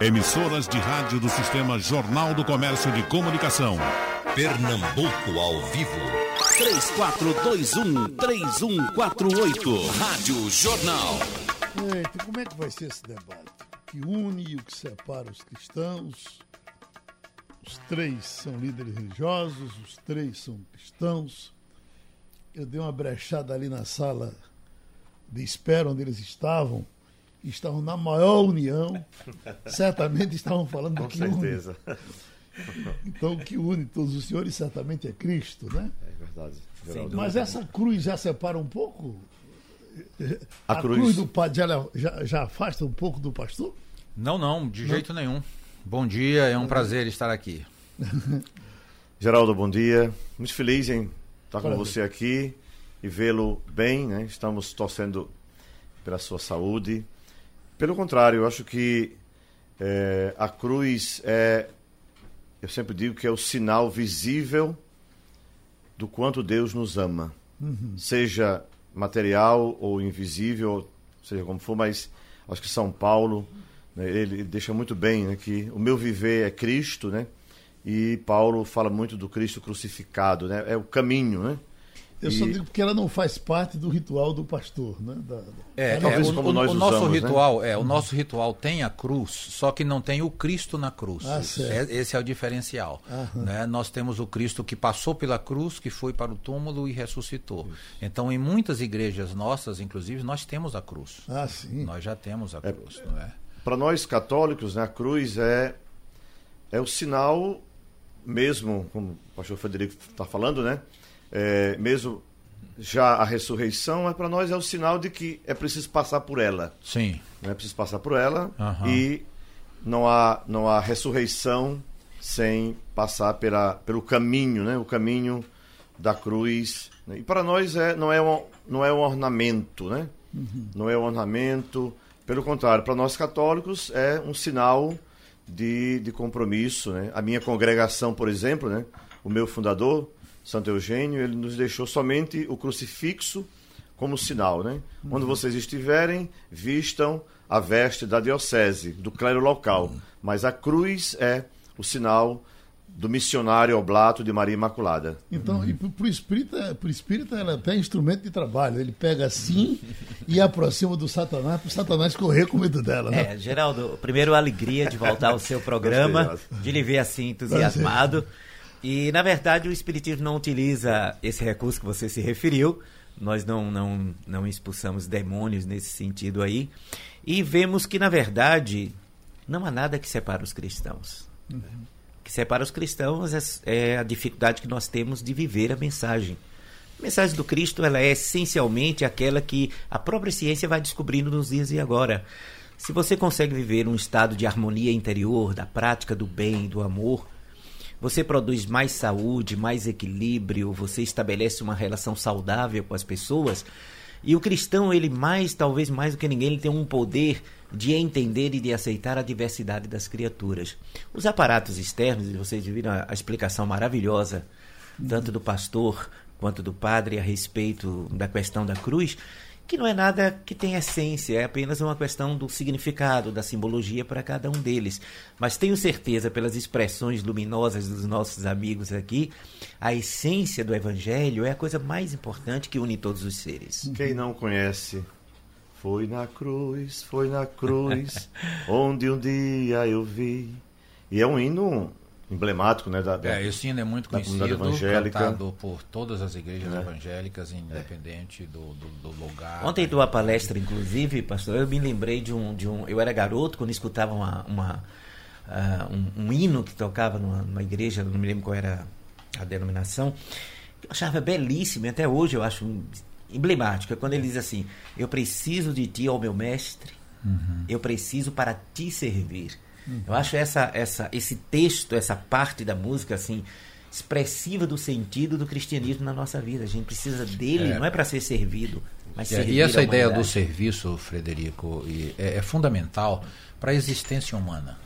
Emissoras de rádio do Sistema Jornal do Comércio de Comunicação. Pernambuco ao vivo. 3421-3148. Rádio Jornal. Eita, como é que vai ser esse debate? Que une e o que separa os cristãos? Os três são líderes religiosos, os três são cristãos. Eu dei uma brechada ali na sala de espera onde eles estavam estavam na maior união, certamente estavam falando do que certeza. une. Então, o que une todos os senhores certamente é Cristo, né? É verdade. Mas essa cruz já separa um pouco? A, a cruz... cruz do padre já, já, já, afasta um pouco do pastor? Não, não, de não? jeito nenhum. Bom dia, é um prazer estar aqui. Geraldo, bom dia. Muito feliz em estar com você aqui e vê-lo bem, né? Estamos torcendo pela sua saúde. Pelo contrário, eu acho que é, a cruz é, eu sempre digo que é o sinal visível do quanto Deus nos ama, uhum. seja material ou invisível, seja como for, mas acho que São Paulo né, ele deixa muito bem né, que o meu viver é Cristo, né? E Paulo fala muito do Cristo crucificado, né? É o caminho, né? Eu e... só digo porque ela não faz parte do ritual do pastor, né? Da, da... É, é, o, o, o nosso usamos, ritual, né? é, o nosso ritual tem a cruz, só que não tem o Cristo na cruz. Ah, é, esse é o diferencial. Né? Nós temos o Cristo que passou pela cruz, que foi para o túmulo e ressuscitou. Isso. Então, em muitas igrejas nossas, inclusive, nós temos a cruz. Ah, sim. Nós já temos a cruz, não é? Para nós católicos, né, a cruz é é o sinal mesmo, como o pastor Federico está falando, né? É, mesmo já a ressurreição, é para nós é o sinal de que é preciso passar por ela. Sim. É preciso passar por ela uhum. e não há, não há ressurreição sem passar pela, pelo caminho, né? o caminho da cruz. Né? E para nós é, não, é um, não é um ornamento, né? Uhum. não é um ornamento. Pelo contrário, para nós católicos é um sinal de, de compromisso. Né? A minha congregação, por exemplo, né? o meu fundador, Santo Eugênio, ele nos deixou somente o crucifixo como sinal, né? Uhum. Onde vocês estiverem, vistam a veste da diocese, do clero local. Uhum. Mas a cruz é o sinal do missionário oblato de Maria Imaculada. Então, uhum. e para o espírita, pro espírita ela é até instrumento de trabalho. Ele pega assim e aproxima do Satanás para o Satanás correr com medo dela. Né? É, Geraldo, primeiro a alegria de voltar ao seu programa, de lhe ver assim entusiasmado. E, na verdade, o Espiritismo não utiliza esse recurso que você se referiu. Nós não, não, não expulsamos demônios nesse sentido aí. E vemos que, na verdade, não há nada que separa os cristãos. Uhum. O que separa os cristãos é, é a dificuldade que nós temos de viver a mensagem. A mensagem do Cristo ela é essencialmente aquela que a própria ciência vai descobrindo nos dias e agora. Se você consegue viver um estado de harmonia interior, da prática do bem, do amor, você produz mais saúde, mais equilíbrio, você estabelece uma relação saudável com as pessoas. E o cristão, ele mais, talvez mais do que ninguém, ele tem um poder de entender e de aceitar a diversidade das criaturas. Os aparatos externos, vocês viram a, a explicação maravilhosa, tanto do pastor quanto do padre a respeito da questão da cruz, que não é nada que tem essência, é apenas uma questão do significado, da simbologia para cada um deles. Mas tenho certeza, pelas expressões luminosas dos nossos amigos aqui, a essência do Evangelho é a coisa mais importante que une todos os seres. Quem não conhece, foi na cruz, foi na cruz, onde um dia eu vi. E é um hino emblemático, né? Da, da, é, esse hino é muito conhecido, evangélica. cantado por todas as igrejas é. evangélicas, independente é. do, do, do, lugar. Ontem tua palestra, inclusive, pastor, eu me lembrei de um, de um, eu era garoto quando escutava uma, uma uh, um, um, hino que tocava numa, numa, igreja, não me lembro qual era a denominação, eu achava belíssimo, e até hoje eu acho emblemático, é quando ele diz assim: "Eu preciso de ti, ó meu mestre, uhum. eu preciso para te servir." Eu acho essa, essa, esse texto, essa parte da música, assim, expressiva do sentido do cristianismo na nossa vida. A gente precisa dele, é. não é para ser servido, mas é, servir E essa ideia do serviço, Frederico, é, é fundamental para a existência humana.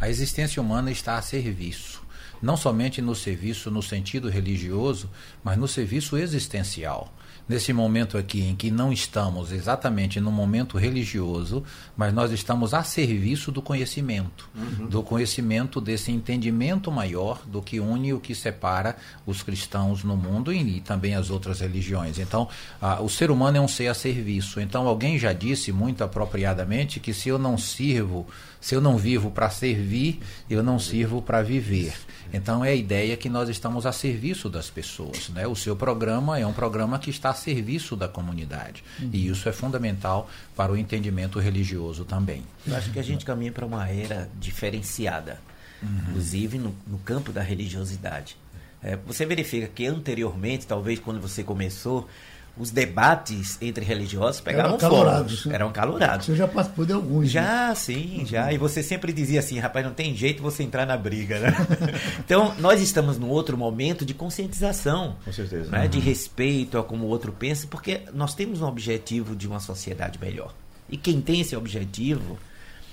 A existência humana está a serviço. Não somente no serviço no sentido religioso, mas no serviço existencial. Nesse momento aqui em que não estamos exatamente no momento religioso, mas nós estamos a serviço do conhecimento, uhum. do conhecimento desse entendimento maior do que une o que separa os cristãos no mundo e, e também as outras religiões. Então, ah, o ser humano é um ser a serviço. Então, alguém já disse muito apropriadamente que se eu não sirvo, se eu não vivo para servir, eu não sirvo para viver. Então é a ideia que nós estamos a serviço das pessoas. Né? O seu programa é um programa que está a serviço da comunidade. Uhum. E isso é fundamental para o entendimento religioso também. Eu acho que a gente caminha para uma era diferenciada, uhum. inclusive no, no, campo da religiosidade. É, você verifica que anteriormente, talvez quando você começou, os debates entre religiosos pegavam eram calorados, fogo, né? eram calorados. Você já participou de alguns. Já, né? sim, já. E você sempre dizia assim, rapaz, não tem jeito você entrar na briga, né? então, nós estamos num outro momento de conscientização. Com certeza. Né? Uhum. De respeito a como o outro pensa, porque nós temos um objetivo de uma sociedade melhor. E quem tem esse objetivo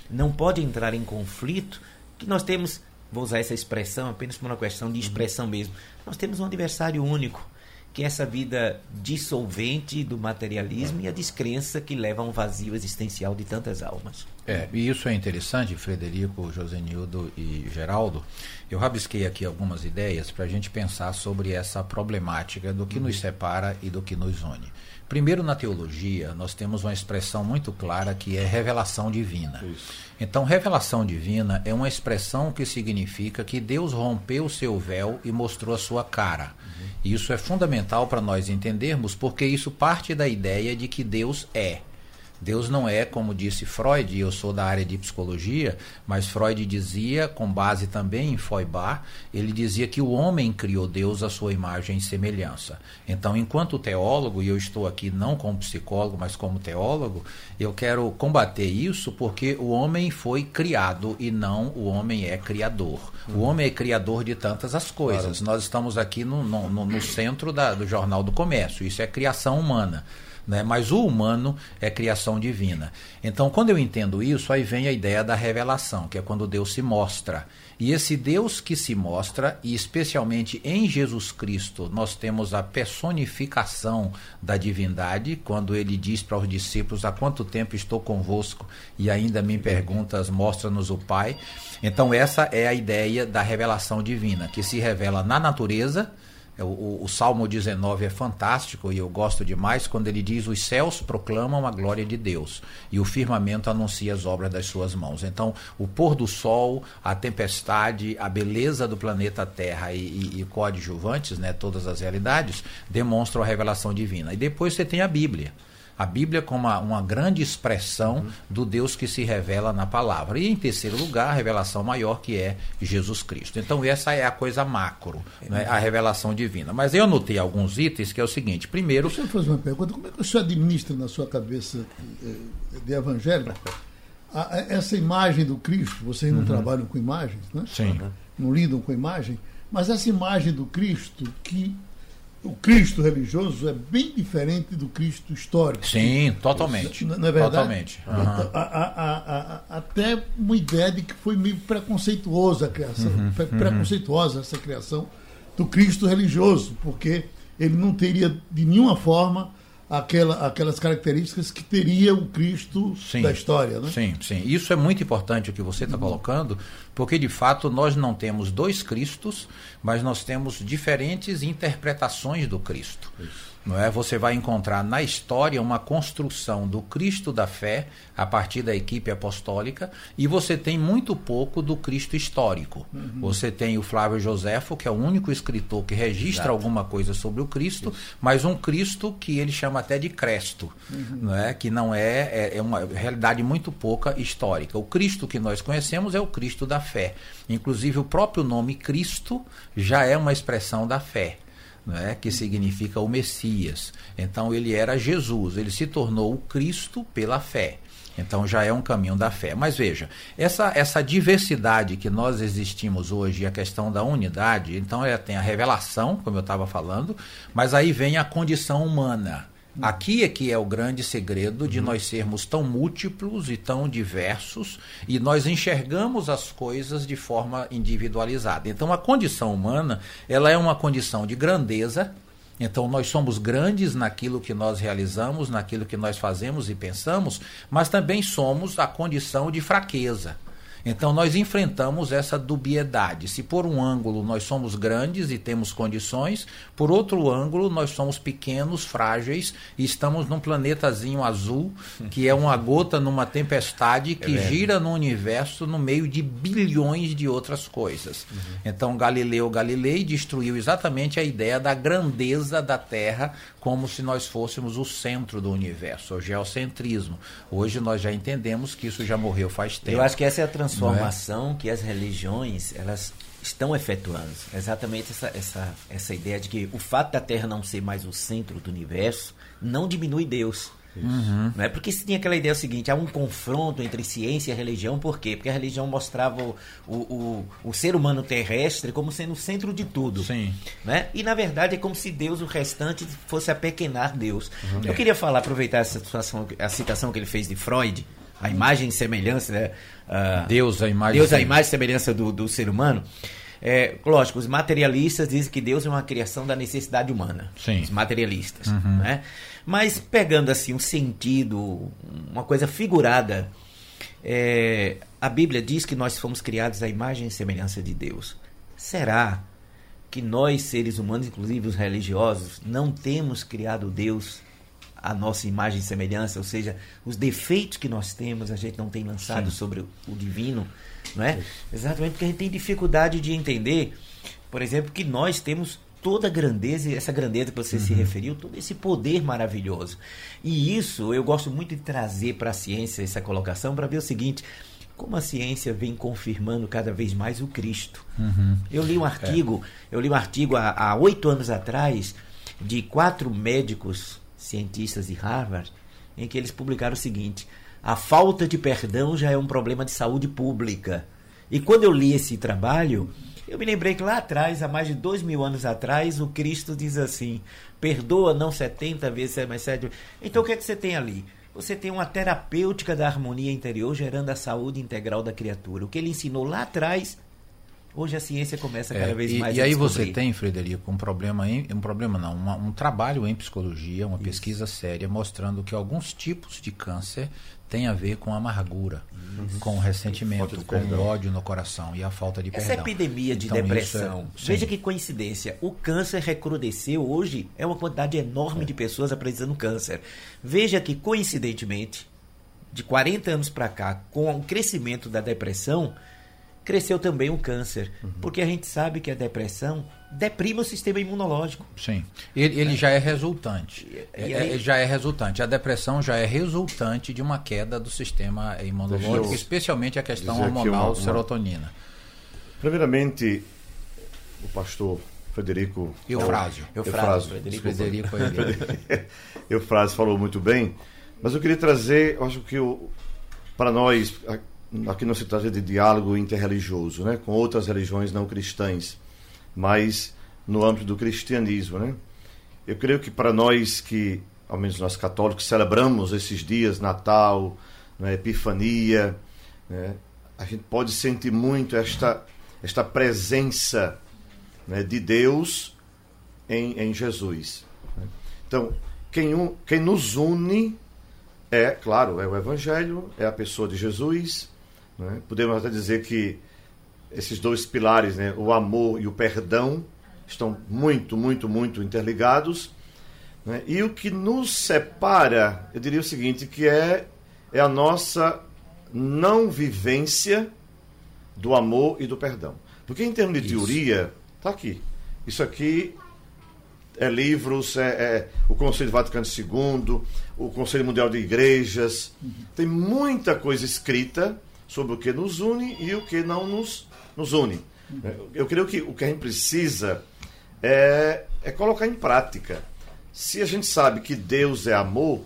não pode entrar em conflito, que nós temos, vou usar essa expressão apenas por uma questão de expressão mesmo, nós temos um adversário único que é essa vida dissolvente do materialismo e a descrença que leva a um vazio existencial de tantas almas. É, e isso é interessante, Frederico, Josenildo e Geraldo. Eu rabisquei aqui algumas ideias para a gente pensar sobre essa problemática do que nos separa e do que nos une. Primeiro, na teologia, nós temos uma expressão muito clara que é revelação divina. Isso. Então, revelação divina é uma expressão que significa que Deus rompeu o seu véu e mostrou a sua cara. Isso é fundamental para nós entendermos, porque isso parte da ideia de que Deus é. Deus não é, como disse Freud, e eu sou da área de psicologia, mas Freud dizia, com base também em Feuerbach, ele dizia que o homem criou Deus à sua imagem e semelhança. Então, enquanto teólogo, e eu estou aqui não como psicólogo, mas como teólogo, eu quero combater isso porque o homem foi criado e não o homem é criador. O homem é criador de tantas as coisas. Claro. Nós estamos aqui no, no, no centro da, do Jornal do Comércio, isso é criação humana. Né? Mas o humano é criação divina. Então, quando eu entendo isso, aí vem a ideia da revelação, que é quando Deus se mostra. E esse Deus que se mostra, e especialmente em Jesus Cristo, nós temos a personificação da divindade, quando ele diz para os discípulos: Há quanto tempo estou convosco e ainda me perguntas, mostra-nos o Pai. Então, essa é a ideia da revelação divina, que se revela na natureza é, o, o, Salmo 19 é fantástico e eu gosto demais quando ele diz: Os céus proclamam a glória de Deus e o firmamento anuncia as obras das suas mãos. Então, o pôr do sol, a tempestade, a beleza do planeta Terra e, e, e coadjuvantes, né, todas as realidades, demonstram a revelação divina. E depois você tem a Bíblia a Bíblia como uma, uma grande expressão uhum. do Deus que se revela na palavra. E em terceiro lugar, a revelação maior que é Jesus Cristo. Então essa é a coisa macro, né, a revelação divina. Mas eu anotei alguns itens que é o seguinte: primeiro. Deixa eu fazer uma pergunta. Como é que o senhor administra na sua cabeça eh, de evangélico essa imagem do Cristo? Vocês não uhum. trabalham com imagens, né? Sim. Não lidam com imagem. Mas essa imagem do Cristo que o Cristo religioso é bem diferente do Cristo histórico. Sim, totalmente. Não, não é verdade? Totalmente. Uhum. A, a, a, até uma ideia de que foi meio preconceituosa a criação, uhum. uhum. preconceituosa essa criação do Cristo religioso, porque ele não teria de nenhuma forma aquela, aquelas características que teria o Cristo sim, da história. Né? Sim, sim. Isso é muito importante o que você está uhum. colocando, porque de fato nós não temos dois Cristos, mas nós temos diferentes interpretações do Cristo. Isso não é? Você vai encontrar na história uma construção do Cristo da fé a partir da equipe apostólica e você tem muito pouco do Cristo histórico. Uhum. Você tem o Flávio Joséfo, que é o único escritor que registra Exato. alguma coisa sobre o Cristo, Isso. mas um Cristo que ele chama até de Cresto, uhum. não é? Que não é, é, é uma realidade muito pouca histórica. O Cristo que nós conhecemos é o Cristo da fé. Inclusive o próprio nome Cristo já é uma expressão da fé né, que significa o Messias. Então ele era Jesus, ele se tornou o Cristo pela fé. Então já é um caminho da fé. Mas veja, essa, essa diversidade que nós existimos hoje a questão da unidade, então é, tem a revelação, como eu estava falando, mas aí vem a condição humana. Aqui é que é o grande segredo de uhum. nós sermos tão múltiplos e tão diversos e nós enxergamos as coisas de forma individualizada. Então a condição humana, ela é uma condição de grandeza, Então nós somos grandes naquilo que nós realizamos, naquilo que nós fazemos e pensamos, mas também somos a condição de fraqueza. Então nós enfrentamos essa dubiedade. Se por um ângulo nós somos grandes e temos condições, por outro ângulo nós somos pequenos, frágeis e estamos num planetazinho azul, que é uma gota numa tempestade que é gira no universo no meio de bilhões de outras coisas. Uhum. Então Galileu Galilei destruiu exatamente a ideia da grandeza da Terra como se nós fôssemos o centro do universo, o geocentrismo. Hoje nós já entendemos que isso já morreu faz tempo. Eu acho que essa é a transformação é? que as religiões elas estão efetuando. Exatamente essa, essa, essa ideia de que o fato da Terra não ser mais o centro do universo não diminui Deus. Uhum. Não é porque se tinha aquela ideia seguinte, há um confronto entre ciência e religião, por quê? Porque a religião mostrava o, o, o, o ser humano terrestre como sendo o centro de tudo. Sim. Né? E na verdade é como se Deus, o restante, fosse apequenar Deus. Uhum. Eu queria falar, aproveitar essa situação, a citação que ele fez de Freud, a imagem e semelhança, né? Uh, Deus, a imagem, Deus, a imagem e semelhança do, do ser humano. É, lógico, os materialistas dizem que Deus é uma criação da necessidade humana. Sim. Os materialistas. Uhum. Né? Mas pegando assim um sentido, uma coisa figurada, é, a Bíblia diz que nós fomos criados à imagem e semelhança de Deus. Será que nós, seres humanos, inclusive os religiosos, não temos criado Deus à nossa imagem e semelhança? Ou seja, os defeitos que nós temos, a gente não tem lançado Sim. sobre o divino, não é? Exatamente porque a gente tem dificuldade de entender, por exemplo, que nós temos toda a grandeza, essa grandeza que você uhum. se referiu, todo esse poder maravilhoso. E isso eu gosto muito de trazer para a ciência essa colocação para ver o seguinte: como a ciência vem confirmando cada vez mais o Cristo. Uhum. Eu li um artigo, é. eu li um artigo há oito anos atrás de quatro médicos cientistas de Harvard, em que eles publicaram o seguinte: a falta de perdão já é um problema de saúde pública. E quando eu li esse trabalho, eu me lembrei que lá atrás, há mais de dois mil anos atrás, o Cristo diz assim: perdoa não 70 vezes, mas 7. Então o que é que você tem ali? Você tem uma terapêutica da harmonia interior gerando a saúde integral da criatura. O que ele ensinou lá atrás Hoje a ciência começa cada é, vez e, mais e a E aí você tem, Frederico, um problema, em, um problema não, uma, um trabalho em psicologia, uma Isso. pesquisa séria mostrando que alguns tipos de câncer têm a ver com amargura, uhum. com ressentimento, com o ódio no coração e a falta de Essa perdão. Essa epidemia de então, depressão, é, veja que coincidência, o câncer recrudesceu hoje, é uma quantidade enorme é. de pessoas apresentando câncer. Veja que coincidentemente, de 40 anos para cá, com o crescimento da depressão, cresceu também o câncer. Uhum. Porque a gente sabe que a depressão deprime o sistema imunológico. Sim. Ele, ele é. já é resultante. E, e é, aí... já é resultante. A depressão já é resultante de uma queda do sistema imunológico, especialmente a questão hormonal uma, uma... serotonina. Primeiramente, o pastor Frederico. Eufrásio. Eufrásio. Frederico, Frederico Eufrásio falou muito bem, mas eu queria trazer, eu acho que para nós aqui não se trata de diálogo interreligioso, né, com outras religiões não cristãs, mas no âmbito do cristianismo, né? Eu creio que para nós que, ao menos nós católicos, celebramos esses dias, Natal, né, Epifania, né, a gente pode sentir muito esta, esta presença né, de Deus em, em Jesus. Né? Então, quem, quem nos une é, claro, é o Evangelho, é a pessoa de Jesus, né? Podemos até dizer que esses dois pilares, né, o amor e o perdão, estão muito, muito, muito interligados. Né? E o que nos separa, eu diria o seguinte, que é, é a nossa não vivência do amor e do perdão. Porque em termos de Isso. teoria, está aqui. Isso aqui é livros, é, é, o Conselho Vaticano II, o Conselho Mundial de Igrejas. Uhum. Tem muita coisa escrita sobre o que nos une e o que não nos, nos une. Eu creio que o que a gente precisa é, é colocar em prática. Se a gente sabe que Deus é amor,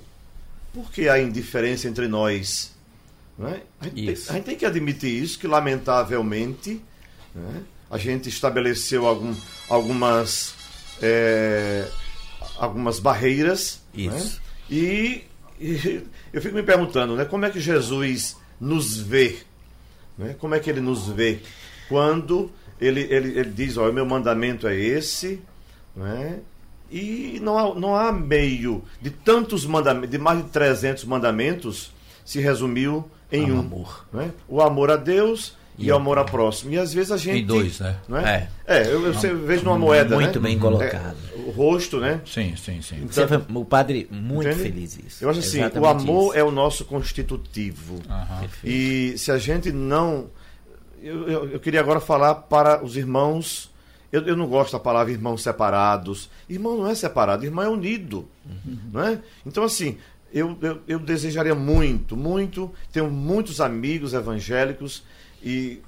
por que há indiferença entre nós? É? A, gente tem, a, gente tem, que admitir isso, que lamentavelmente né, a gente estabeleceu algum, algumas, é, algumas barreiras. Né? E, e, eu fico me perguntando, né, como é que Jesus nos vê. Né? Como é que ele nos vê? Quando ele, ele, ele diz, olha, o meu mandamento é esse, né? E não há, não há meio de tantos mandamentos, de mais de 300 mandamentos, se resumiu em um. Amor. Né? O amor a Deus e, e o amor ao próximo. E às vezes a gente. Em dois, né? Não é? é, é eu, eu vejo numa moeda. Muito né? bem colocado. É, o rosto, né? Sim, sim, sim. Então, o padre muito entende? feliz isso. Eu acho assim, Exatamente o amor isso. é o nosso constitutivo. Uhum. E se a gente não. Eu, eu, eu, queria agora falar para os irmãos. Eu, eu não gosto da palavra irmãos separados. Irmão não é separado, irmão é unido. Uhum. Não é? Então, assim, eu, eu, eu, desejaria muito, muito. Tenho muitos amigos evangélicos e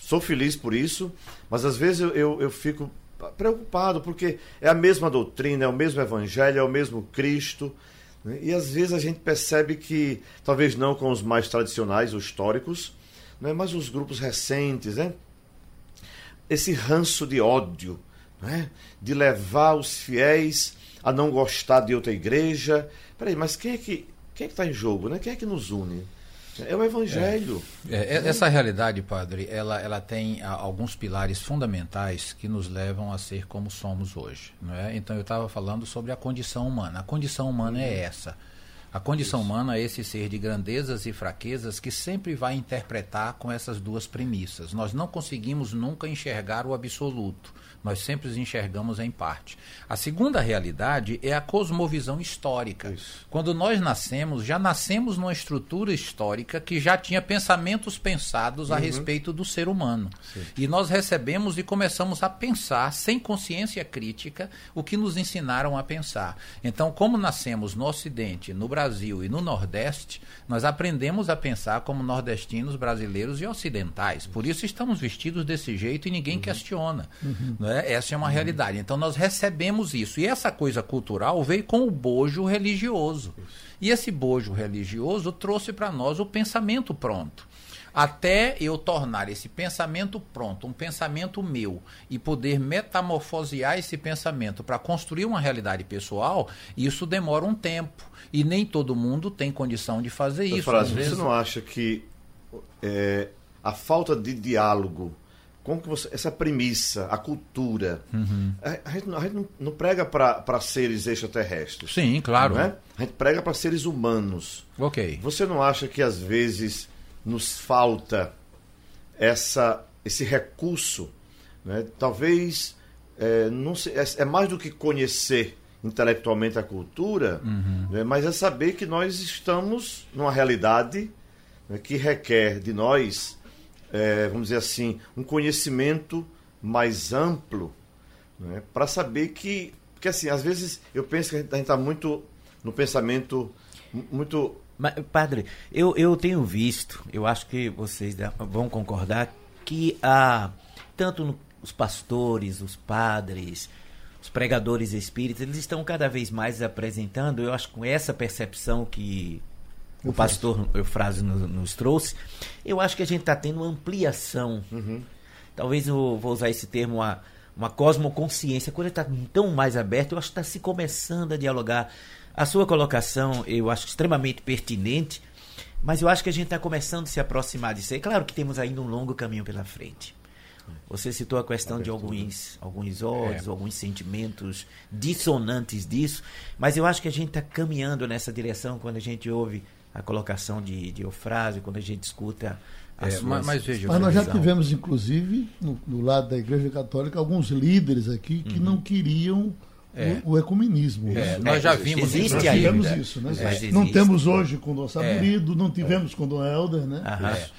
sou feliz por isso, mas às vezes eu, eu, eu, fico preocupado, porque é a mesma doutrina, é o mesmo evangelho, é o mesmo Cristo. Né? E às vezes a gente percebe que, talvez não com os mais tradicionais, os históricos, né? mas os grupos recentes, né? esse ranço de ódio, né? de levar os fiéis a não gostar de outra igreja. Peraí, mas quem é que quem é está em jogo? Né? Quem é que nos une? É o Evangelho. É. É, essa realidade, padre, ela, ela tem a, alguns pilares fundamentais que nos levam a ser como somos hoje. Não é? Então eu estava falando sobre a condição humana. A condição humana é essa. A condição Isso. humana é esse ser de grandezas e fraquezas que sempre vai interpretar com essas duas premissas. Nós não conseguimos nunca enxergar o absoluto. Nós sempre os enxergamos em parte. A segunda realidade é a cosmovisão histórica. Isso. Quando nós nascemos, já nascemos numa estrutura histórica que já tinha pensamentos pensados uhum. a respeito do ser humano. Sim. E nós recebemos e começamos a pensar, sem consciência crítica, o que nos ensinaram a pensar. Então, como nascemos no Ocidente, no Brasil e no Nordeste, nós aprendemos a pensar como nordestinos, brasileiros e ocidentais. Por isso estamos vestidos desse jeito e ninguém uhum. questiona. Uhum. Né? Essa é uma uhum. realidade. Então nós recebemos isso. E essa coisa cultural veio com o bojo religioso. E esse bojo religioso trouxe para nós o pensamento pronto. Até eu tornar esse pensamento pronto, um pensamento meu, e poder metamorfosear esse pensamento para construir uma realidade pessoal, isso demora um tempo. E nem todo mundo tem condição de fazer isso. Frase, vezes... Você não acha que é, a falta de diálogo como que você, essa premissa, a cultura, uhum. a, a, gente, a, gente, não, prega para seres extraterrestres. Sim, claro. É? A gente prega para seres humanos. Ok. Você não acha que às vezes nos falta essa, esse recurso? Né? Talvez é, não se, é, é, mais do que conhecer intelectualmente a cultura, uhum. né? mas é saber que nós estamos numa realidade né, que requer de nós é, vamos dizer assim, um conhecimento mais amplo né, para saber que. Porque, assim, às vezes eu penso que a gente está muito no pensamento muito. Mas, padre, eu, eu tenho visto, eu acho que vocês vão concordar, que há tanto os pastores, os padres, os pregadores espíritas, eles estão cada vez mais apresentando, eu acho com essa percepção que o pastor Eufrásio nos, nos, trouxe, eu acho que a gente está tendo uma ampliação. Uhum. Talvez eu vou usar esse termo, uma, uma cosmoconsciência. Quando está tão mais aberto, eu acho que está se começando a dialogar. A sua colocação eu acho extremamente pertinente, mas eu acho que a gente está começando a se aproximar disso. É claro que temos ainda um longo caminho pela frente. Você citou a questão de alguns, alguns ódios, é. alguns sentimentos dissonantes disso, mas eu acho que a gente está caminhando nessa direção quando a gente ouve a colocação de, de Eufrásio, quando a gente escuta é, suas, mas, mas, veja, mas nós já tivemos, inclusive, no, no, lado da Igreja Católica, alguns líderes aqui que uhum. não queriam é. o, o, ecumenismo. É, nós já vimos existe nós tivemos isso, né? Não temos hoje com o Dom Saburido, é. não tivemos com o Dom Helder, né?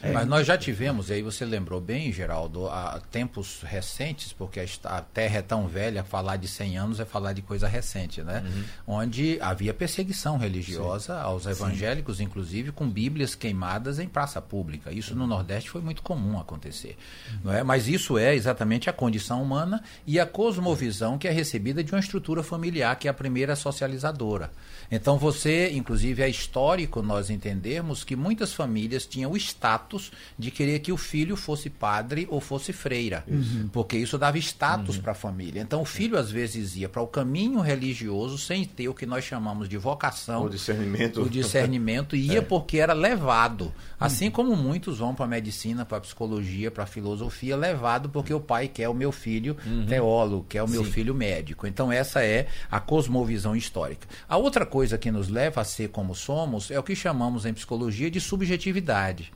É. Mas nós já tivemos, e aí você lembrou bem, Geraldo, há tempos recentes, porque a Terra é tão velha, falar de 100 anos é falar de coisa recente, né? Uhum. Onde havia perseguição religiosa Sim. aos evangélicos, Sim. inclusive com bíblias queimadas em praça pública. Isso no Nordeste foi muito comum acontecer, uhum. não é? Mas isso é exatamente a condição humana e a cosmovisão que é recebida de uma estrutura estrutura familiar, que é a primeira socializadora. Então você, inclusive, é histórico nós entendermos que muitas famílias tinham o status de querer que o filho fosse padre ou fosse freira, uhum. porque isso dava status uhum. para a família. Então o filho às vezes ia para o caminho religioso sem ter o que nós chamamos de vocação, o discernimento, o discernimento ia é. porque era levado, assim como muitos vão para a medicina, para a psicologia, para a filosofia, levado porque o pai quer o meu filho uhum. teólogo, quer o meu Sim. filho médico. Então essa essa é a cosmovisão histórica. A outra coisa que nos leva a ser como somos é o que chamamos em psicologia de subjetividade.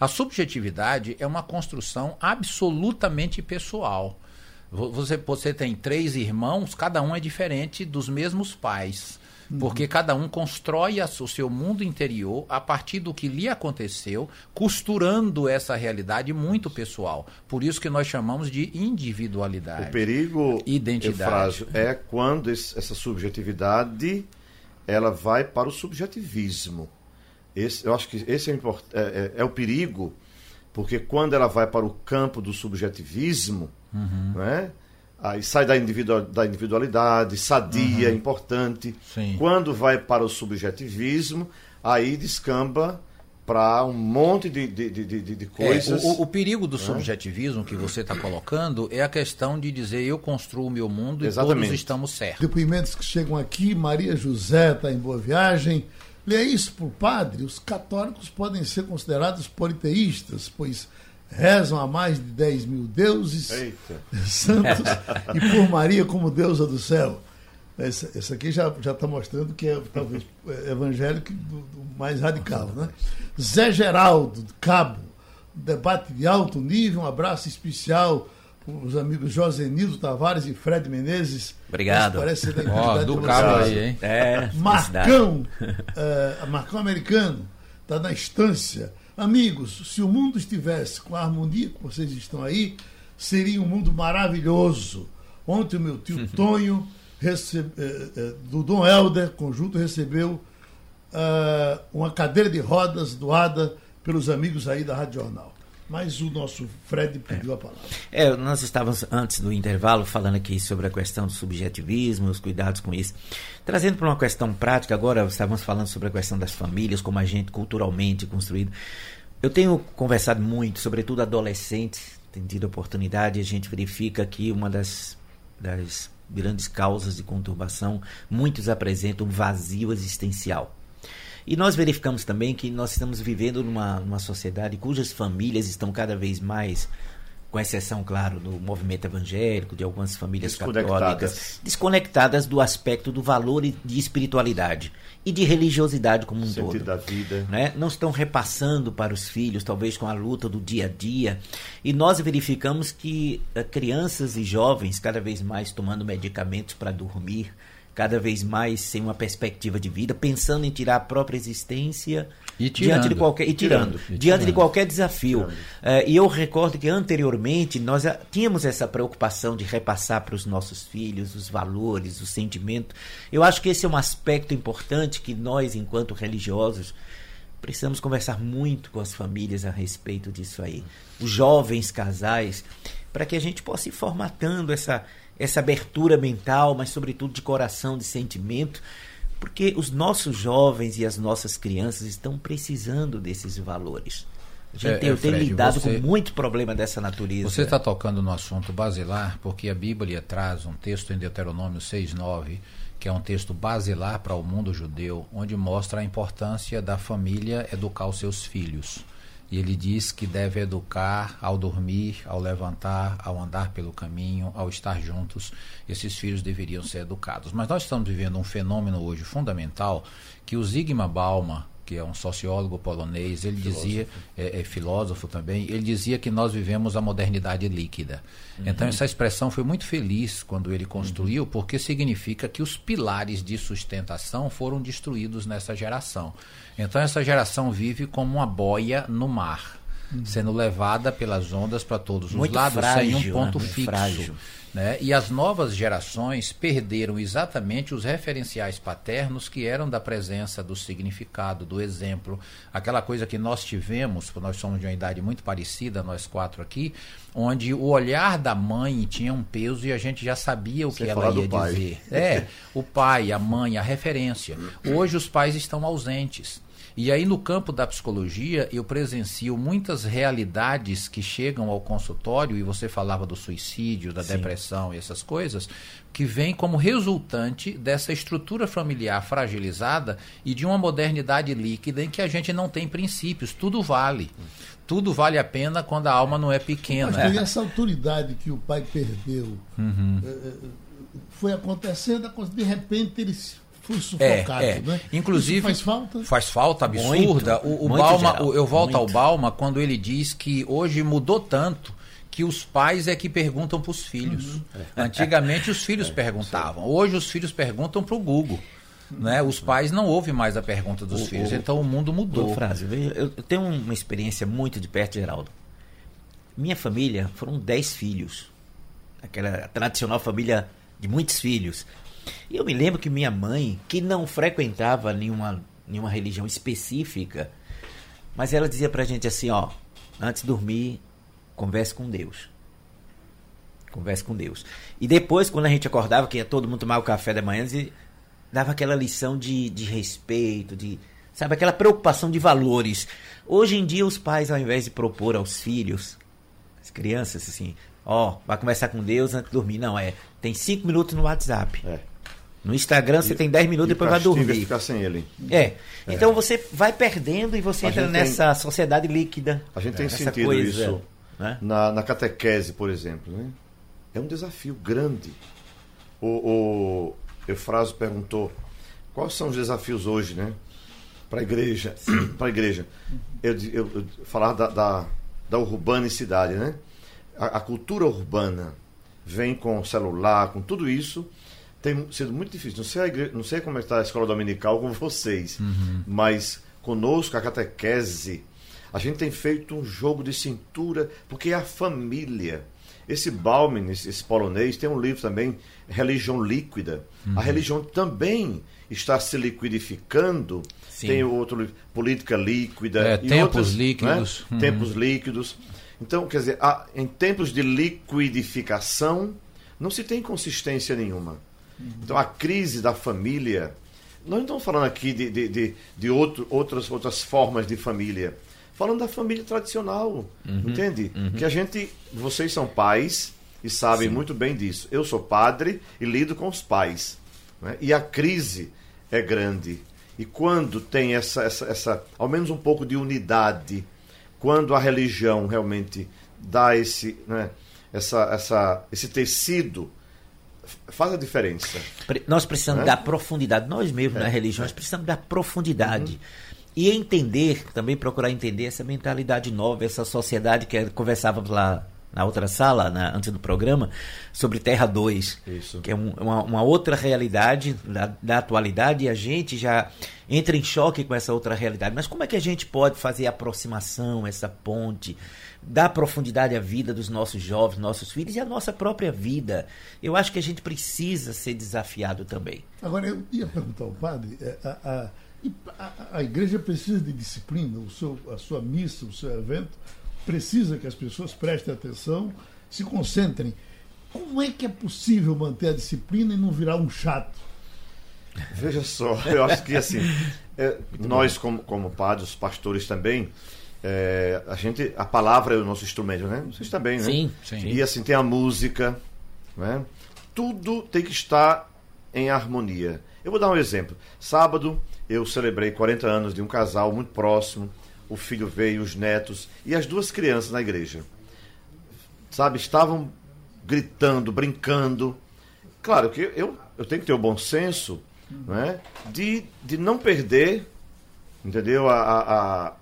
A subjetividade é uma construção absolutamente pessoal. Você, você tem três irmãos, cada um é diferente dos mesmos pais. Uhum. Porque cada um constrói o seu mundo interior a partir do que lhe aconteceu, costurando essa realidade muito pessoal. Por isso que nós chamamos de individualidade. O perigo, identidade, é quando esse, essa subjetividade ela vai para o subjetivismo. Esse, eu acho que esse é, é, é, é o perigo, porque quando ela vai para o campo do subjetivismo, uhum. né? Aí sai da, individual, da individualidade, sadia, uhum. importante. Sim. Quando vai para o subjetivismo, aí descamba para um monte de, de, de, de coisas. É, o, o, perigo do subjetivismo que você está colocando é a questão de dizer eu construo o meu mundo Exatamente. e todos estamos certos. Depoimentos que chegam aqui, Maria José está em Boa Viagem. Lê isso para o padre, os católicos podem ser considerados politeístas, pois rezam a mais de 10 mil deuses Eita. santos e por Maria como deusa do céu. Esse, esse aqui já está mostrando que é talvez é evangélico do, do mais radical. Né? Zé Geraldo, Cabo, debate de alto nível, um abraço especial para os amigos Josenildo Tavares e Fred Menezes. Obrigado. Parece ser da oh, do cabo aí, hein? É, Marcão, é, Marcão americano, está na estância Amigos, se o mundo estivesse com a harmonia que vocês estão aí, seria um mundo maravilhoso. Ontem o meu tio Tonho, recebe, eh, eh, do Dom Helder, conjunto, recebeu uh, uma cadeira de rodas doada pelos amigos aí da Rádio Jornal. Mas o nosso Fred pediu a palavra. É, nós estávamos antes do intervalo falando aqui sobre a questão do subjetivismo, os cuidados com isso. Trazendo para uma questão prática, agora estávamos falando sobre a questão das famílias, como a gente culturalmente construído. Eu tenho conversado muito, sobretudo adolescentes, tem tido oportunidade, a gente verifica que uma das, das grandes causas de conturbação, muitos apresentam um vazio existencial. E nós verificamos também que nós estamos vivendo numa, numa sociedade cujas famílias estão cada vez mais com exceção, claro, do movimento evangélico, de algumas famílias católicas, desconectadas do aspecto do valor e de espiritualidade e de religiosidade como um Sentido todo. da vida. Né? Não estão repassando para os filhos, talvez com a luta do dia a dia. E nós verificamos que uh, crianças e jovens, cada vez mais tomando medicamentos para dormir, cada vez mais sem uma perspectiva de vida, pensando em tirar a própria existência e tirando, diante de qualquer e tirando, tirando e diante tirando. de qualquer desafio. É, e eu recordo que anteriormente nós tínhamos essa preocupação de repassar para os nossos filhos os valores, o sentimento. Eu acho que esse é um aspecto importante que nós, enquanto religiosos, precisamos conversar muito com as famílias a respeito disso aí. Os jovens casais, para que a gente possa ir formatando essa essa abertura mental, mas sobretudo de coração, de sentimento, porque os nossos jovens e as nossas crianças estão precisando desses valores. A gente é, tem, é, Fred, lidado você, com muito problema dessa natureza. Você está tocando no assunto basilar, porque a Bíblia traz um texto em Deuteronômio 6,9, que é um texto basilar para o mundo judeu, onde mostra a importância da família educar os seus filhos. E ele diz que deve educar ao dormir, ao levantar, ao andar pelo caminho, ao estar juntos. Esses filhos deveriam ser educados. Mas nós estamos vivendo um fenômeno hoje fundamental que o Zygmunt Bauman, que é um sociólogo polonês, ele filósofo. dizia, é, é, filósofo também, ele dizia que nós vivemos a modernidade líquida. Uhum. Então essa expressão foi muito feliz quando ele construiu, uhum. porque significa que os pilares de sustentação foram destruídos nessa geração. Então essa geração vive como uma boia no mar, uhum. sendo levada pelas ondas para todos muito os lados, frágil, sem um ponto né? fixo. Frágil. Né? E as novas gerações perderam exatamente os referenciais paternos que eram da presença, do significado, do exemplo, aquela coisa que nós tivemos, nós somos de uma idade muito parecida, nós quatro aqui, onde o olhar da mãe tinha um peso e a gente já sabia o Você que ela ia dizer. É, o pai, a mãe, a referência. Hoje os pais estão ausentes. E aí, no campo da psicologia, eu presencio muitas realidades que chegam ao consultório, e você falava do suicídio, da Sim. depressão e essas coisas, que vem como resultante dessa estrutura familiar fragilizada e de uma modernidade líquida em que a gente não tem princípios, tudo vale. Tudo vale a pena quando a alma não é pequena. Mas essa autoridade que o pai perdeu. Uhum. É, é foi acontecendo, de repente eles foi sufocado, é, é. né? Inclusive Isso faz falta. Faz falta absurda. Muito, o, o Balma, o, eu volto muito. ao Balma quando ele diz que hoje mudou tanto que os pais é que perguntam para os filhos. Uhum. Antigamente os filhos é, perguntavam. Sim. Hoje os filhos perguntam para o Google. Né? Os pais não ouvem mais a pergunta dos o, filhos, o, então o mundo mudou. Frase, eu, eu tenho uma experiência muito de perto, Geraldo. Minha família foram dez filhos. Aquela tradicional família de muitos filhos. E eu me lembro que minha mãe, que não frequentava nenhuma, nenhuma religião específica, mas ela dizia pra gente assim, ó, antes de dormir, converse com Deus. Converse com Deus. E depois, quando a gente acordava, que ia todo mundo tomar o café da manhã, dava aquela lição de, de respeito, de sabe aquela preocupação de valores. Hoje em dia, os pais, ao invés de propor aos filhos, as crianças, assim, ó, vai conversar com Deus antes de dormir. Não, é, tem cinco minutos no WhatsApp. É. No Instagram você e, tem 10 minutos e depois vai dormir. ficar sem ele. É. é. Então você vai perdendo e você a entra nessa tem, sociedade líquida. A gente tem sentido coisa, isso né? na, na catequese, por exemplo. Né? É um desafio grande. O, o Eufrásio perguntou quais são os desafios hoje, né? Para a igreja. Para a igreja. Eu, eu, eu falar da, da, da urbanicidade, né? A, a cultura urbana vem com celular, com tudo isso tem sido muito difícil. Não sei, igreja, não sei como está a escola dominical com vocês, uhum. mas conosco, a catequese, a gente tem feito um jogo de cintura, porque é a família. Esse Bauman, esse, esse polonês, tem um livro também, Religião Líquida. Uhum. A religião também está se liquidificando. Sim. Tem outro livro, Política Líquida. É, tempos outros, líquidos. Né? Uhum. Tempos líquidos. Então, quer dizer, há, em tempos de liquidificação, não se tem consistência nenhuma. Então a crise da família. Nós não estamos falando aqui de, de, de, de outro, outras, outras formas de família. Falando da família tradicional. Uhum, entende? Uhum. Que a gente. Vocês são pais e sabem Sim. muito bem disso. Eu sou padre e lido com os pais. Né? E a crise é grande. E quando tem essa, essa, essa, ao menos um pouco de unidade, quando a religião realmente dá esse, né, essa, essa, esse tecido faz a diferença. Nós precisamos é? dar profundidade. Nós mesmos, é. na religião, nós precisamos dar profundidade. Uhum. E entender, também procurar entender essa mentalidade nova, essa sociedade que conversávamos lá na outra sala, na, antes do programa, sobre Terra 2, Isso. que é um, uma, uma, outra realidade da, da, atualidade e a gente já entra em choque com essa outra realidade. Mas como é que a gente pode fazer a aproximação, essa ponte? Dar profundidade à vida dos nossos jovens, nossos filhos e à nossa própria vida. Eu acho que a gente precisa ser desafiado também. Agora, eu ia perguntar ao padre, é, a, a, a, a igreja precisa de disciplina, o seu, a sua missa, o seu evento, precisa que as pessoas prestem atenção, se concentrem. Como é que é possível manter a disciplina e não virar um chato? Veja só, eu acho que assim, é, nós como, como padres, pastores também, é, a gente, a palavra é o nosso instrumento, né? Vocês também, né? Sim, sim. E assim tem a música, né? Tudo tem que estar em harmonia. Eu vou dar um exemplo. Sábado eu celebrei 40 anos de um casal muito próximo. O filho veio, os netos e as duas crianças na igreja. Sabe, estavam gritando, brincando. Claro que eu, eu tenho que ter o bom senso né, de, de não perder, entendeu? a, a,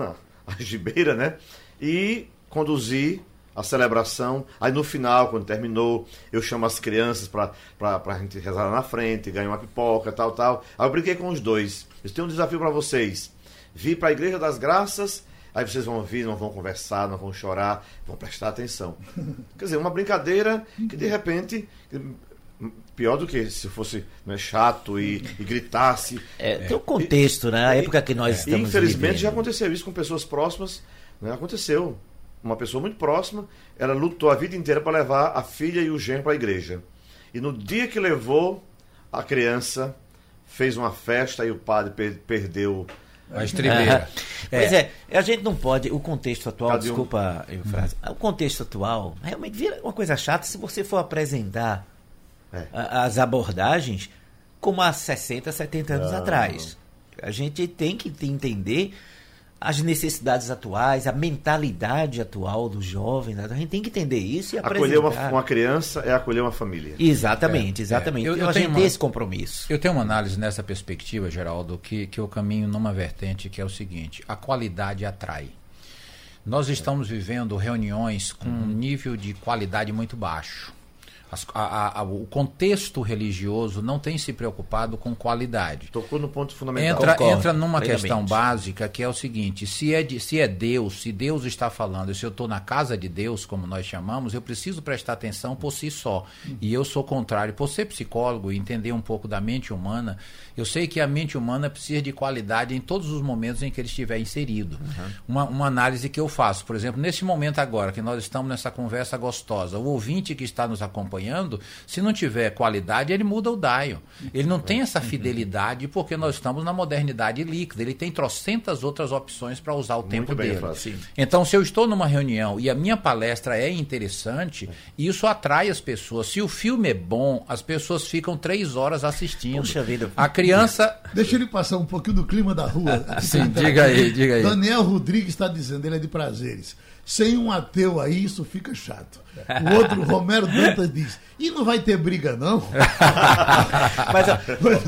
a a gibeira, né? E conduzir a celebração. Aí no final, quando terminou, eu chamo as crianças para a gente rezar lá na frente, ganhar uma pipoca, tal, tal. Aí eu brinquei com os dois. Eu tenho um desafio para vocês. Vir para a Igreja das Graças, aí vocês vão ouvir, não vão conversar, não vão chorar, vão prestar atenção. Quer dizer, uma brincadeira que de repente pior do que se fosse né, chato e, e gritasse. É, tem o contexto, e, né? A época que nós estamos e, Infelizmente vivendo. já aconteceu isso com pessoas próximas. Né? Aconteceu. Uma pessoa muito próxima, ela lutou a vida inteira para levar a filha e o genro para a igreja. E no dia que levou a criança, fez uma festa e o padre per perdeu a estribeira. É. Pois é, a gente não pode. O contexto atual, Cadê desculpa, um... frase. O contexto atual realmente vira uma coisa chata se você for apresentar é. as abordagens como há 60, 70 anos atrás. A gente tem que entender as necessidades atuais, a mentalidade atual dos jovens. A gente tem que entender isso e acolher apresentar. uma, uma criança é acolher uma família. Exatamente, É, exatamente. é. Eu- Eu, eu a tenho gente uma- tem esse compromisso. Eu tenho uma análise nessa perspectiva, Geraldo, que, que eu caminho numa vertente que é o seguinte: a qualidade atrai. Nós estamos vivendo reuniões com um nível de qualidade muito baixo. As- a- a- o contexto religioso não tem se preocupado com qualidade. Tocou no ponto fundamental. Entra, Concordo, entra numa plenamente. questão básica que é o seguinte: se é, de- se é Deus, se Deus está falando, se eu estou na casa de Deus, como nós chamamos, eu preciso prestar atenção por si só. E eu sou contrário. Por ser psicólogo e entender um pouco da mente humana, eu sei que a mente humana precisa de qualidade em todos os momentos em que ele estiver inserido. Uma, uma análise que eu faço, por exemplo, nesse momento agora, que nós estamos nessa conversa gostosa, o ouvinte que está nos acompanhando, se não tiver qualidade, ele muda o dial. Ele não tem essa fidelidade porque nós estamos na modernidade líquida. Ele tem trocentas outras opções para usar o tempo bem, dele. Então, se eu estou numa reunião e a minha palestra é interessante, isso atrai as pessoas. Se o filme é bom, as pessoas ficam três horas assistindo. Puxa vida. A criança. Deixa ele passar um pouquinho do clima da rua. Sim, diga aí, diga aí. Daniel Rodrigues está dizendo, ele é de prazeres. Sem um ateu aí, isso fica chato. O outro, Romero Dantas, diz: e não vai ter briga, não? Mas ó,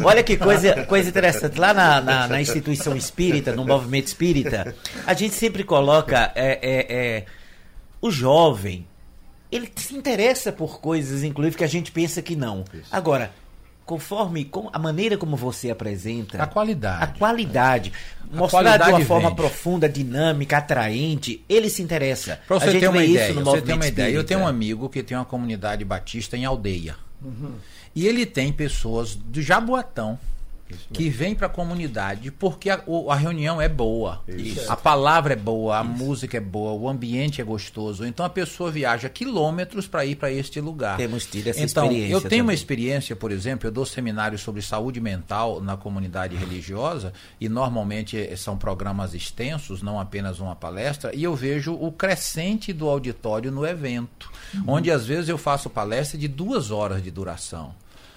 olha que coisa, coisa interessante. Lá na, na, na instituição espírita, no movimento espírita, a gente sempre coloca é, é, é, o jovem. Ele se interessa por coisas, inclusive, que a gente pensa que não. Agora, conforme com, a maneira como você apresenta. A qualidade. A qualidade. A Mostrar qualidade de uma forma vende. profunda, dinâmica, atraente, ele se interessa. Para a você gente ter uma ideia, isso no você movimento uma ideia. Eu tenho um amigo que tem uma comunidade batista em aldeia. E ele tem pessoas do Jaboatão que vêm para a comunidade porque a, a reunião é boa. A palavra é boa, a música é boa, o ambiente é gostoso. Então a pessoa viaja quilômetros para ir para este lugar. Temos tido essa então, experiência eu tenho uma também. experiência, por exemplo, eu dou seminários sobre saúde mental na comunidade religiosa e normalmente eh, são programas extensos, não apenas uma palestra, e eu vejo o crescente do auditório no evento, onde às vezes eu faço palestra de duas horas de duração.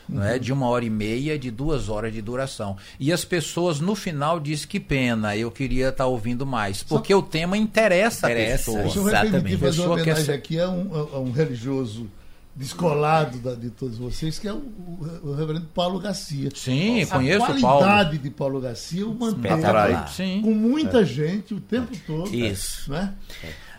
Não é de uma hora e meia, de duas horas de duração. E as pessoas no final dizem que pena, eu queria estar ouvindo mais. Porque o tema interessa, Interessa. a O pessoa. senhor vai permitir Exatamente. fazer uma Pessoa quer homenagem ser- aqui a um, a um religioso descolado da- de todos vocês, que é o, o- o reverendo Paulo Garcia. Sim, a conheço o Paulo. qualidade de Paulo Garcia o mantém com muita gente o tempo todo. Isso. Né?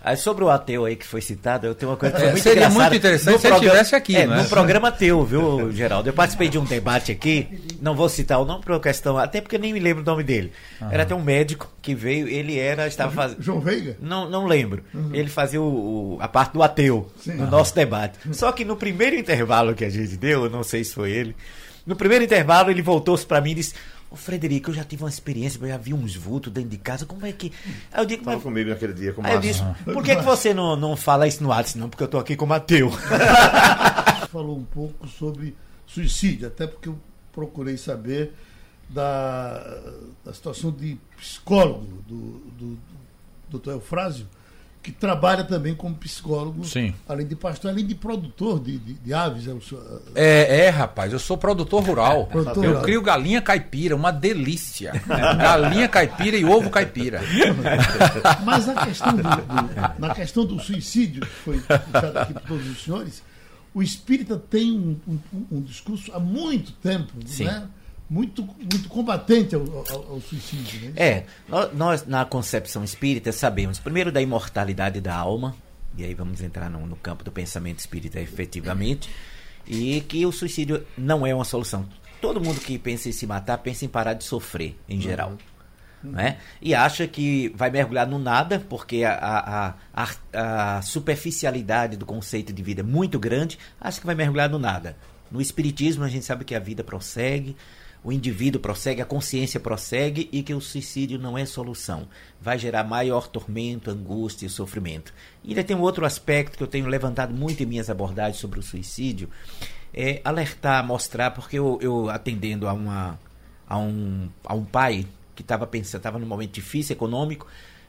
Aí, sobre o ateu aí que foi citado, eu tenho uma coisa que foi É, muito seria engraçada. muito interessante No se ele programa- tivesse aqui, É, não é? no programa teu, viu, Geraldo? Eu participei de um debate aqui, não vou citar o nome por uma questão, até porque eu nem me lembro o nome dele. Era até um médico que veio, ele era, estava fazendo... João Veiga? Não, não lembro. Ele fazia o, o- a parte do ateu Sim. no nosso debate. Só que no primeiro intervalo que a gente deu, eu não sei se foi ele, no primeiro intervalo ele voltou-se para mim e disse: Ô Frederico, eu já tive uma experiência, eu já vi uns vultos dentro de casa, como é que. Aí eu digo, mas. comigo naquele dia com o Aí eu disse, por que, que você não, não fala isso no WhatsApp? Não, porque eu tô aqui como ateu. falou um pouco sobre suicídio, até porque eu procurei saber da, da situação de psicólogo do, do, do Dr. Eufrásio, que trabalha também como psicólogo, Sim. além de pastor, além de produtor de, de, de aves. É o senhor- É, é, rapaz, eu sou produtor rural. Produtor eu rural. crio galinha caipira, uma delícia. galinha caipira e ovo caipira. Mas na questão do, do- na questão do suicídio, que foi puxado aqui por todos os senhores, o espírita tem um, um- um discurso há muito tempo, Sim. né? Muito, muito combatente ao, ao- ao suicídio. Né? É, nó- nós na concepção espírita sabemos primeiro da imortalidade da alma, e aí vamos entrar no, no campo do pensamento espírita efetivamente, e que o suicídio não é uma solução. Todo mundo que pensa em se matar pensa em parar de sofrer, em geral. Né? E acha que vai mergulhar no nada, porque a, a, a, a superficialidade do conceito de vida é muito grande, acha que vai mergulhar no nada. No Espiritismo, a gente sabe que a vida prossegue, o indivíduo prossegue, a consciência prossegue e que o suicídio não é solução. Vai gerar maior tormento, angústia e sofrimento. E ainda tem um outro aspecto que eu tenho levantado muito em minhas abordagens sobre o suicídio, é alertar, mostrar, porque eu, eu atendendo a, uma, a, um, a um pai que estava pensando, estava num momento difícil econômico,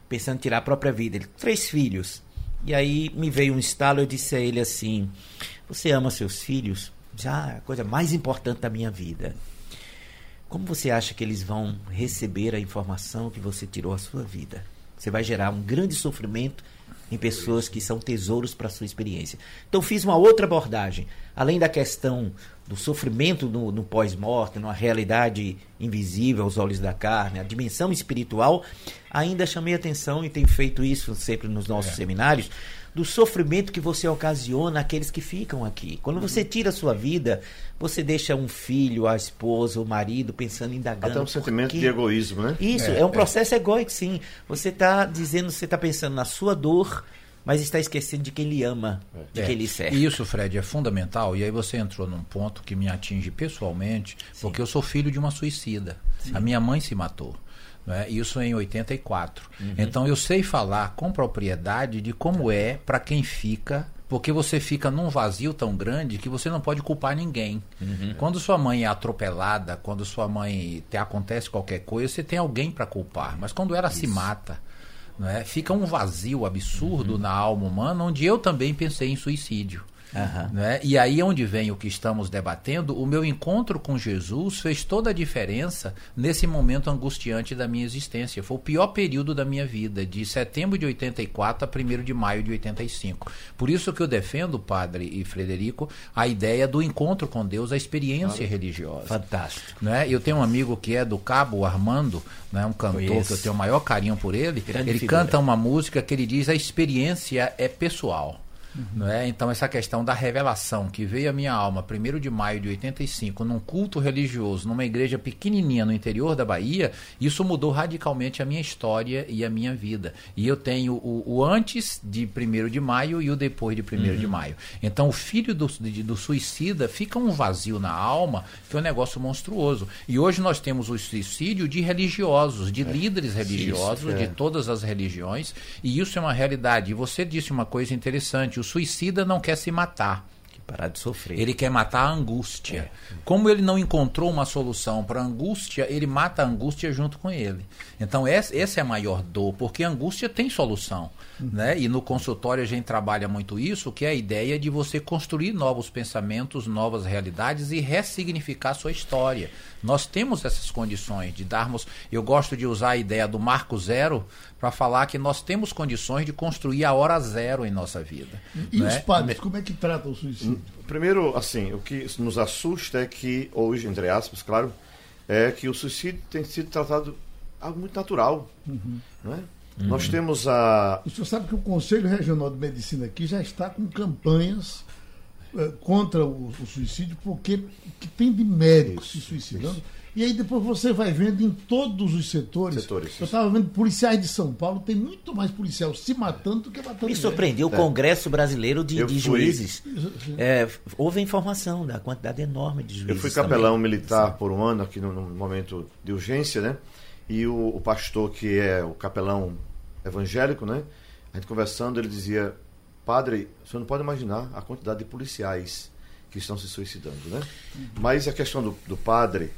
pensando em tirar a própria vida. Ele, três filhos. E aí me veio um estalo, eu disse a ele assim: Você ama seus filhos? Já a coisa mais importante da minha vida. Como você acha que eles vão receber a informação que você tirou a sua vida? Você vai gerar um grande sofrimento em pessoas que são tesouros para a sua experiência. Então fiz uma outra abordagem, além da questão do sofrimento no, no pós-morte, numa realidade invisível aos olhos da carne, a dimensão espiritual, ainda chamei atenção e tenho feito isso sempre nos nossos é. seminários, do sofrimento que você ocasiona àqueles que ficam aqui. Quando você uhum. tira a sua vida, você deixa um filho, a esposa, o marido pensando, indagando. Até um sentimento de egoísmo, né? Isso, é, é um é. processo é. egóico, sim. Você está dizendo, você está pensando na sua dor, mas está esquecendo de quem lhe ama, de é. quem lhe serve. Isso, Fred, é fundamental. E aí você entrou num ponto que me atinge pessoalmente, Sim. porque eu sou filho de uma suicida. Sim. A minha mãe se matou. Né? Isso em 84. Uhum. Então eu sei falar com propriedade de como é para quem fica porque você fica num vazio tão grande que você não pode culpar ninguém. Uhum. Quando sua mãe é atropelada, quando sua mãe te acontece qualquer coisa, você tem alguém para culpar. Mas quando ela Isso. se mata, é? fica um vazio absurdo uhum. na alma humana, onde eu também pensei em suicídio. Uhum. Né? E aí é onde vem o que estamos debatendo. O meu encontro com Jesus fez toda a diferença nesse momento angustiante da minha existência. Foi o pior período da minha vida, de setembro de 84 a 1 de maio de 85. Por isso que eu defendo, padre e Frederico, a ideia do encontro com Deus, a experiência religiosa. Fantástico. Né? Eu tenho um amigo que é do Cabo Armando, né? um cantor que eu tenho o maior carinho por ele. Grande ele figura. canta uma música que ele diz a experiência é pessoal. Uhum. Não é? Então, essa questão da revelação que veio à minha alma, 1 de maio de 85, num culto religioso, numa igreja pequenininha no interior da Bahia, isso mudou radicalmente a minha história e a minha vida. E eu tenho o, o antes de 1 de maio e o depois de 1 uhum. de maio. Então, o filho do, do suicida fica um vazio na alma que é um negócio monstruoso. E hoje nós temos o suicídio de religiosos, de é. líderes religiosos, isso, é. de todas as religiões, e isso é uma realidade. E você disse uma coisa interessante o suicida não quer se matar. Parar de sofrer. Ele quer matar a angústia. É. Como ele não encontrou uma solução para a angústia, ele mata a angústia junto com ele. Então, essa, essa é a maior dor, porque a angústia tem solução. Uhum. Né? E no consultório a gente trabalha muito isso, que é a ideia de você construir novos pensamentos, novas realidades e ressignificar a sua história. Nós temos essas condições de darmos. Eu gosto de usar a ideia do marco zero para falar que nós temos condições de construir a hora zero em nossa vida. E né? os padres, como é que tratam o suicídio? Hum, primeiro, assim, o que nos assusta é que hoje, entre aspas, claro, é que o suicídio tem sido tratado algo muito natural. Uhum. Não é? Uhum. Nós temos a. O senhor sabe que o Conselho Regional de Medicina aqui já está com campanhas contra o, o, suicídio, porque que tem de médicos isso, se suicidando. Isso. E aí depois você vai vendo em todos os setores. setores eu estava vendo policiais de São Paulo, tem muito mais policial se matando do que matando. Me surpreendeu o é. Congresso Brasileiro de, de Juízes. É, houve informação da quantidade enorme de juízes. Eu fui capelão também. militar Sim. por um ano aqui no, no, momento de urgência, né? E o, o pastor, que é o capelão evangélico, né? A gente conversando, ele dizia: Padre, você não pode imaginar a quantidade de policiais que estão se suicidando, né? Mas a questão do, do padre,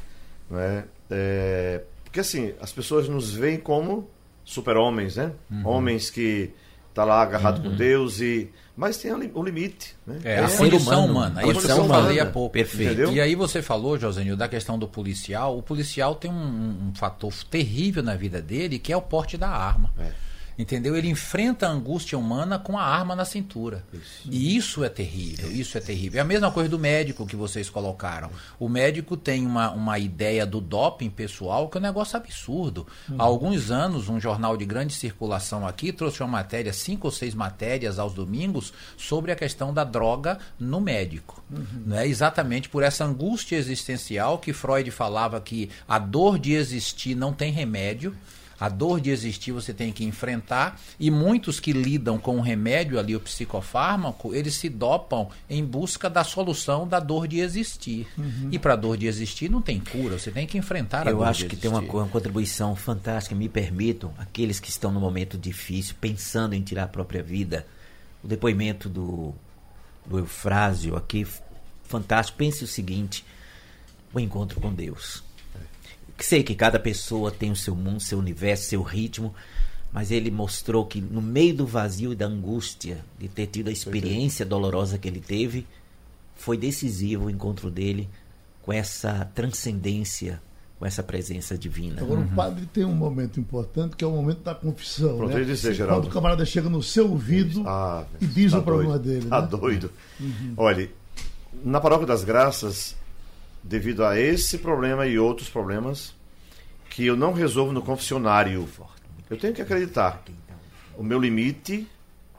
né? É, porque assim, as pessoas nos veem como super-homens, né? Uhum. Homens que tá lá agarrado uhum. com Deus e mas tem um limite, né? É, a condição humana, a isso eu falei há pouco. Perfeito. Entendeu? E aí você falou, Josenil, da questão do policial. O policial tem um, um, fator terrível na vida dele, que é o porte da arma. É. Entendeu? Ele enfrenta a angústia humana com a arma na cintura. Isso. E isso é terrível, isso é terrível. É a mesma coisa do médico que vocês colocaram. O médico tem uma, uma ideia do doping pessoal que é um negócio absurdo. Hum. Há alguns anos, um jornal de grande circulação aqui trouxe uma matéria, cinco ou seis matérias aos domingos, sobre a questão da droga no médico. Uhum. Né? Exatamente por essa angústia existencial que Freud falava que a dor de existir não tem remédio. A dor de existir você tem que enfrentar e muitos que lidam com o remédio ali, o psicofármaco, eles se dopam em busca da solução da dor de existir. Uhum. E para a dor de existir não tem cura, você tem que enfrentar a Eu dor acho que tem uma, uma, contribuição fantástica, me permitam, aqueles que estão no momento difícil, pensando em tirar a própria vida. O depoimento do, do Eufrásio aqui, fantástico. Pense o seguinte: o encontro com Deus sei que cada pessoa tem o seu mundo, seu universo, seu ritmo, mas ele mostrou que no meio do vazio e da angústia de ter tido a experiência dolorosa que ele teve, foi decisivo o encontro dele com essa transcendência com essa presença divina. Agora, uhum. o padre tem um momento importante que é o momento da confissão. Pronto, né? dizer, Geraldo. Quando o camarada chega no seu ouvido ah, e diz tá o problema doido. dele. Tá né? doido. Uhum. Olha, na Paróquia das Graças, devido a esse problema e outros problemas, que eu não resolvo no confessionário, eu tenho que acreditar. O meu limite,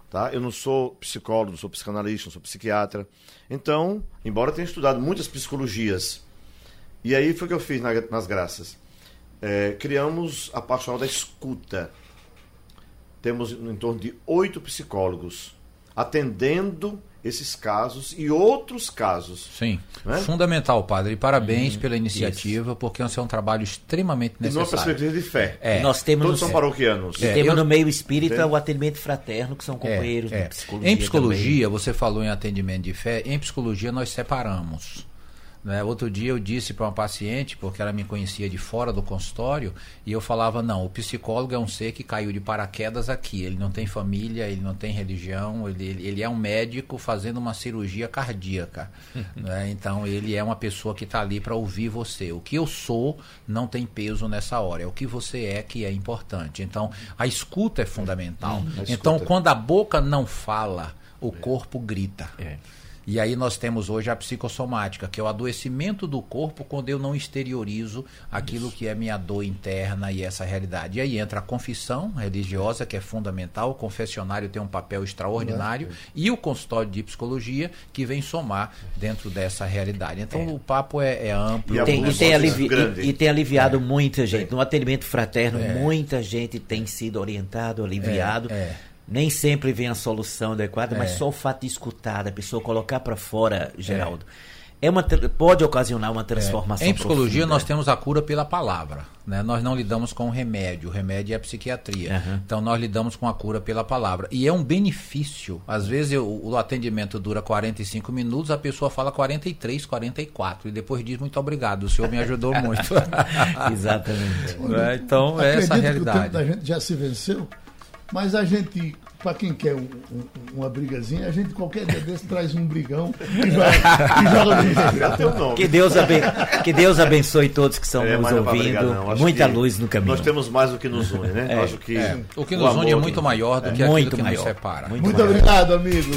tá? Eu não sou psicólogo, não sou psicanalista, não sou psiquiatra. Então, embora tenha estudado muitas psicologias, e aí foi o que eu fiz nas graças. É, criamos a paixão da escuta. Temos em torno de oito psicólogos atendendo esses casos e outros casos. Sim. Né? Fundamental, padre. E parabéns hum, pela iniciativa, isso. porque esse é um trabalho extremamente necessário. E numa perspectiva de fé. É. Nós temos Todos são paroquianos. É. Temos eu... no meio espírita o atendimento fraterno, que são companheiros é, é. de psicologia. Em psicologia, também. você falou em atendimento de fé, em psicologia nós separamos. Né? Outro dia eu disse para uma paciente, porque ela me conhecia de fora do consultório, e eu falava: não, o psicólogo é um ser que caiu de paraquedas aqui. Ele não tem família, ele não tem religião, ele, ele é um médico fazendo uma cirurgia cardíaca. né? Então ele é uma pessoa que está ali para ouvir você. O que eu sou não tem peso nessa hora, é o que você é que é importante. Então a escuta é fundamental. Hum, então quando a boca não fala, o corpo grita. É. E aí nós temos hoje a psicossomática, que é o adoecimento do corpo quando eu não exteriorizo aquilo Isso. que é minha dor interna e essa realidade. E aí entra a confissão religiosa, que é fundamental, o confessionário tem um papel extraordinário, é. e o consultório de psicologia, que vem somar dentro dessa realidade. Então é. o papo é, é amplo. E, tem, e, tem, alivi e, e tem, aliviado é. muita gente. No atendimento fraterno, é. muita gente tem sido orientado, aliviado. Nem sempre vem a solução adequada, é. mas só o fato de escutar, da pessoa colocar para fora, Geraldo, é. é. uma, pode ocasionar uma transformação. É. Em psicologia, profunda. nós temos a cura pela palavra. Né? Nós não lidamos com o remédio, o remédio é a psiquiatria. Uhum. Então, nós lidamos com a cura pela palavra. E é um benefício. Às vezes, eu, o atendimento dura 45 minutos, a pessoa fala 43, 44, e depois diz muito obrigado, o senhor me ajudou muito. Exatamente. então, é essa a realidade. Que o tempo da gente já se venceu. Mas a gente, para quem quer um, um, uma brigazinha, a gente qualquer dia desse traz um brigão e, vai, e joga no que Deus, aben que Deus abençoe todos que estão é, nos ouvindo. Brigar, Muita luz no caminho. Nós temos mais do que nos une, né? É, Acho que é. O que nos une é muito maior do que aquilo que maior. nos separa. Muito, muito obrigado, amigo.